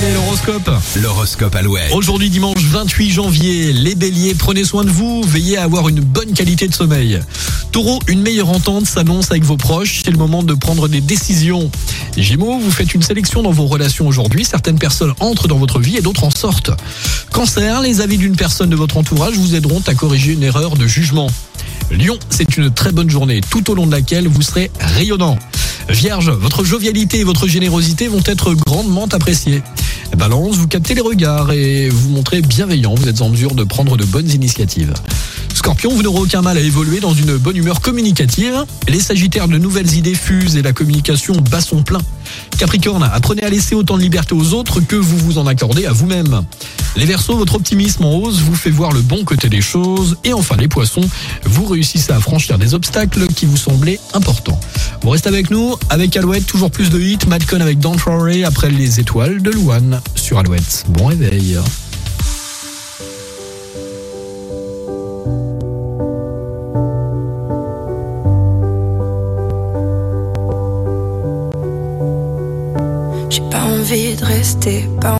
l'horoscope. L'horoscope Alouette. Aujourd'hui dimanche 28 janvier, les béliers, prenez soin de vous, veillez à avoir une bonne qualité de sommeil. Taureau, une meilleure entente s'annonce avec vos proches, c'est le moment de prendre des décisions. Gémeaux, vous faites une sélection dans vos relations aujourd'hui, certaines personnes entrent dans votre vie et d'autres en sortent. Cancer, les avis d'une personne de votre entourage vous aideront à corriger une erreur de jugement. Lion, c'est une très bonne journée, tout au long de laquelle vous serez rayonnant. Vierge, votre jovialité et votre générosité vont être grandement appréciées. Balance, vous captez les regards et vous montrez bienveillant, vous êtes en mesure de prendre de bonnes initiatives. Scorpion, vous n'aurez aucun mal à évoluer dans une bonne humeur communicative. Les Sagittaires, de nouvelles idées fusent et la communication bat son plein. Capricorne, apprenez à laisser autant de liberté aux autres que vous vous en accordez à vous-même. Les Verseaux, votre optimisme en hausse vous fait voir le bon côté des choses. Et enfin les Poissons, vous réussissez à franchir des obstacles qui vous semblaient importants. Vous restez avec nous, avec Alouette, toujours plus de hits, Madcon avec Don't Worry après les étoiles de Louane sur Alouette. Bon réveil. J'ai pas envie de rester,